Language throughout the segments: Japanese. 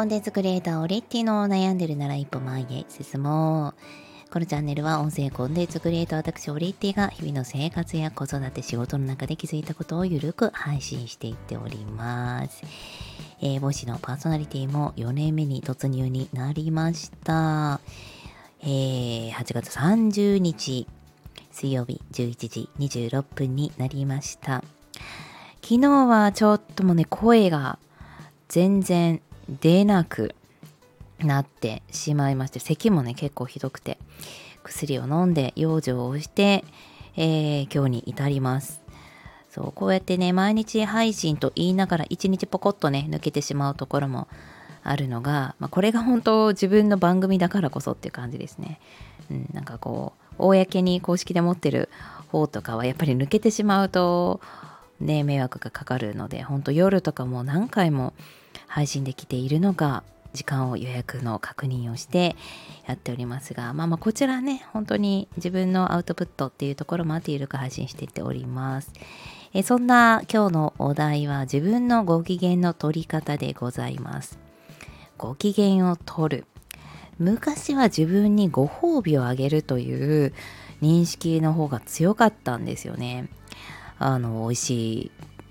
コンテンツクリエイターオレッティの悩んでるなら一歩前へ進もう。このチャンネルは音声コンテンツクリエイター私オレッティが日々の生活や子育て仕事の中で気づいたことをゆるく配信していっております。えー、母子のパーソナリティも4年目に突入になりました。えー、8月30日水曜日11時26分になりました。昨日はちょっともね、声が全然出なくなってしまいまして、咳もね、結構ひどくて、薬を飲んで養生をして、えー、今日に至ります。そう、こうやってね、毎日配信と言いながら一日ポコッとね、抜けてしまうところもあるのが、まあ、これが本当自分の番組だからこそっていう感じですね。うん、なんかこう、公に公式で持ってる方とかはやっぱり抜けてしまうと、ね、迷惑がかかるので、本当夜とかも何回も配信できているのが時間を予約の確認をしてやっておりますが、まあまあこちらね、本当に自分のアウトプットっていうところもあってゆるく配信していっております。えそんな今日のお題は自分のご機嫌の取り方でございます。ご機嫌を取る。昔は自分にご褒美をあげるという認識の方が強かったんですよね。あの、美味しい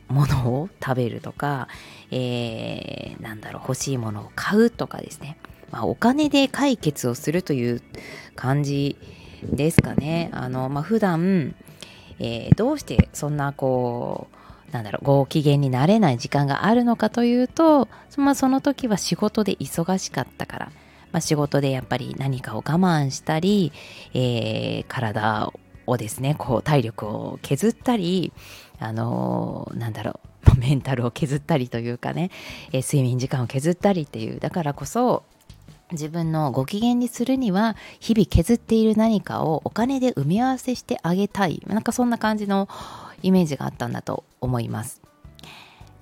ものを食べるとか、えー、なんだろう、欲しいものを買うとかですね。まあ、お金で解決をするという感じですかね。あの、まあ、普段、えー、どうしてそんなこう、なんだろう、ご機嫌になれない時間があるのかというと、まあ、その時は仕事で忙しかったから、まあ、仕事でやっぱり何かを我慢したり、えー、体をですね、こう体力を削ったり、あの、なんだろう、メンタルを削ったりというかね、え、睡眠時間を削ったりっていう、だからこそ、自分のご機嫌にするには日々削っている何かをお金で埋め合わせしてあげたい。なんかそんな感じのイメージがあったんだと思います。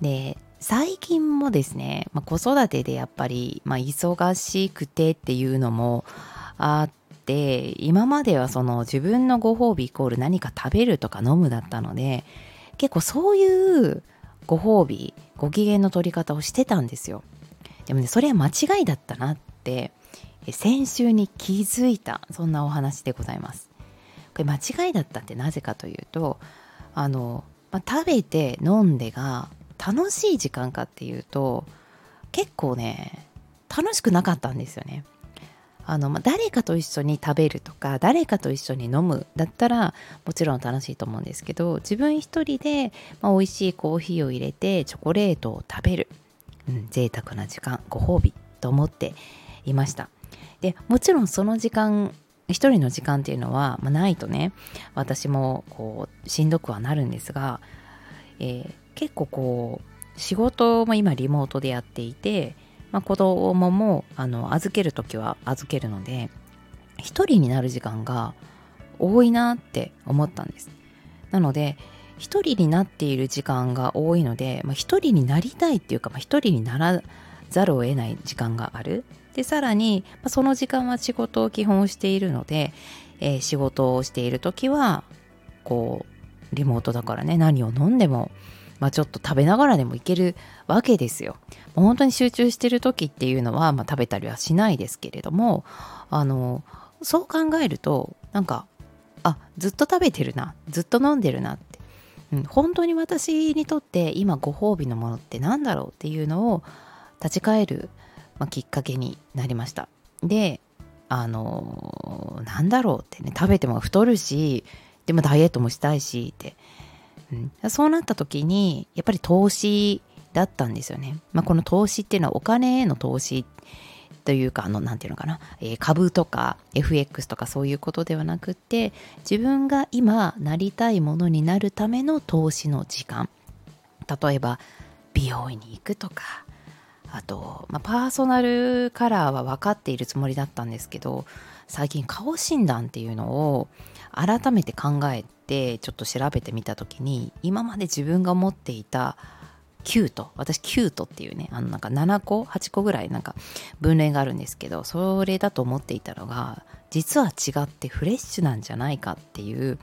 で最近もですね、まあ、子育てでやっぱり、まあ、忙しくてっていうのもあって今まではその自分のご褒美イコール何か食べるとか飲むだったので結構そういうご褒美ご機嫌の取り方をしてたんですよ。でもねそれは間違いだったなって先週に気づいたそんなお話でございます。これ間違いだったってなぜかというとあの、まあ、食べて飲んでが楽しい時間かっていうと結構ね楽しくなかったんですよね。あの、まあ、誰かと一緒に食べるとか誰かと一緒に飲むだったらもちろん楽しいと思うんですけど自分一人で、まあ、美味しいコーヒーを入れてチョコレートを食べる、うん、贅沢な時間ご褒美と思っていました。でもちろんその時間一人の時間っていうのは、まあ、ないとね私もこうしんどくはなるんですが、えー、結構こう仕事も今リモートでやっていてまあ、子供もあの預ける時は預けるので一人になる時間が多いなって思ったんです。なので一人になっている時間が多いので、まあ、一人になりたいっていうか、まあ、一人にならざるを得ない時間がある。でさらに、まあ、その時間は仕事を基本しているので、えー、仕事をしている時はこうリモートだからね何を飲んでもまあ、ちょっと食べながらでもいけるわけですよ。本当に集中してる時っていうのは、まあ、食べたりはしないですけれどもあのそう考えるとなんかあずっと食べてるなずっと飲んでるなって、うん、本当に私にとって今ご褒美のものって何だろうっていうのを立ち返る、まあ、きっかけになりました。であのなんだろうってね食べても太るしでもダイエットもしたいしってうん、そうなった時にやっぱり投資だったんですよね。まあ、この投資っていうのはお金への投資というかあの何て言うのかな、えー、株とか FX とかそういうことではなくって自分が今なりたいものになるための投資の時間。例えば美容院に行くとか。あと、まあ、パーソナルカラーは分かっているつもりだったんですけど最近顔診断っていうのを改めて考えてちょっと調べてみた時に今まで自分が持っていたキュート私キュートっていうねあのなんか7個8個ぐらいなんか分類があるんですけどそれだと思っていたのが実は違ってフレッシュなんじゃないかっていう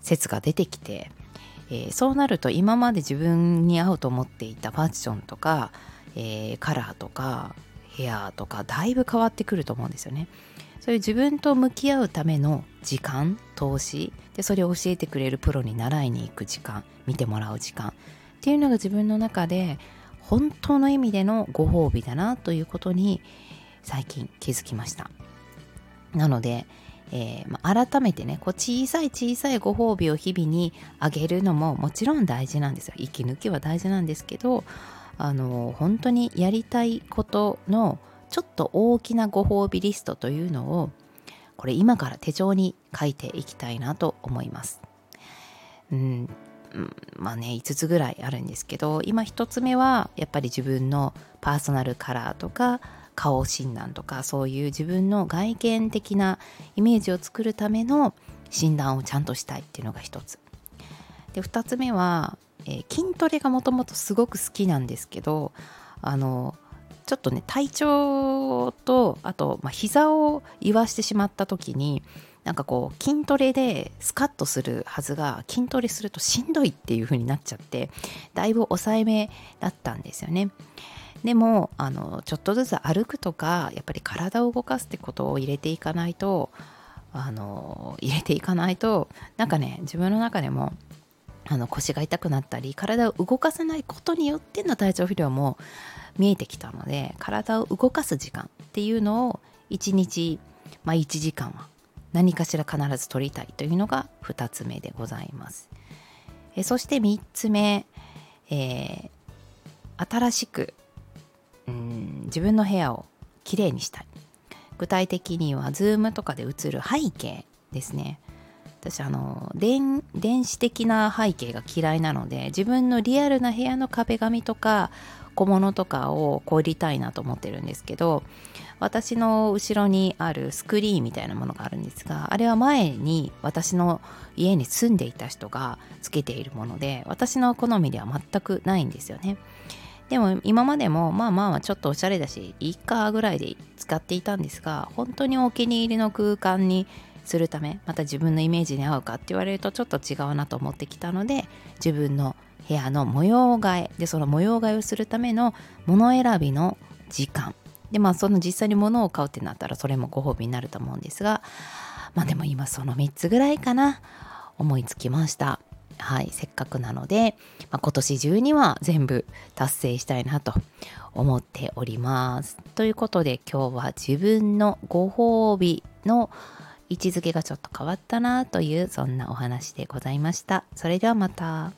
説が出てきて、えー、そうなると今まで自分に合うと思っていたファッションとか、えー、カラーとか部屋とかだいぶ変わってくると思うんですよね。そういう自分と向き合うための時間投資。でそれを教えてくれるプロに習いに行く時間見てもらう時間っていうのが自分の中で本当の意味でのご褒美だなということに最近気づきました。なので、えー、まあ改めてねこう小さい小さいご褒美を日々にあげるのももちろん大事なんですよ。息抜きは大事なんですけどあの本当にやりたいことのちょっと大きなご褒美リストというのをこれ今から手帳に書いていきたいなと思います。うん、まあね5つぐらいあるんですけど今1つ目はやっぱり自分のパーソナルカラーとか顔診断とかそういう自分の外見的なイメージを作るための診断をちゃんとしたいっていうのが1つ。で2つ目は、えー、筋トレがもともとすごく好きなんですけどあのちょっとね体調とあと、まあ、膝を言わしてしまった時になんかこう筋トレでスカッとするはずが筋トレするとしんどいっていう風になっちゃってだいぶ抑えめだったんですよね。でもあのちょっとずつ歩くとかやっぱり体を動かすってことを入れていかないとあの入れていかないとなんかね自分の中でもあの腰が痛くなったり体を動かさないことによっての体調不良も見えてきたので体を動かす時間っていうのを1日、まあ、1時間は何かしら必ず取りたいというのが2つ目でございます。えそして3つ目、えー、新しくうん自分の部屋をきれいにしたい。具体的には Zoom とかで映る背景ですね。私あの電電子的な背景が嫌いなので自分のリアルな部屋の壁紙とか小物とかをこうりたいなと思ってるんですけど私の後ろにあるスクリーンみたいなものがあるんですがあれは前に私の家に住んでいた人がつけているもので私の好みでは全くないんですよね。でも今までもまあまあちょっとおしゃれだしいいかぐらいで使っていたんですが本当にお気に入りの空間にするためまた自分のイメージに合うかって言われるとちょっと違うなと思ってきたので自分の部屋の模様替え。でその模様替えをするための物選びの時間。でまあその実際に物を買うってなったらそれもご褒美になると思うんですがまあでも今その3つぐらいかな。思いつきました。はいせっかくなので、まあ、今年中には全部達成したいなと思っております。ということで今日は自分のご褒美の位置づけがちょっと変わったなというそんなお話でございました。それではまた。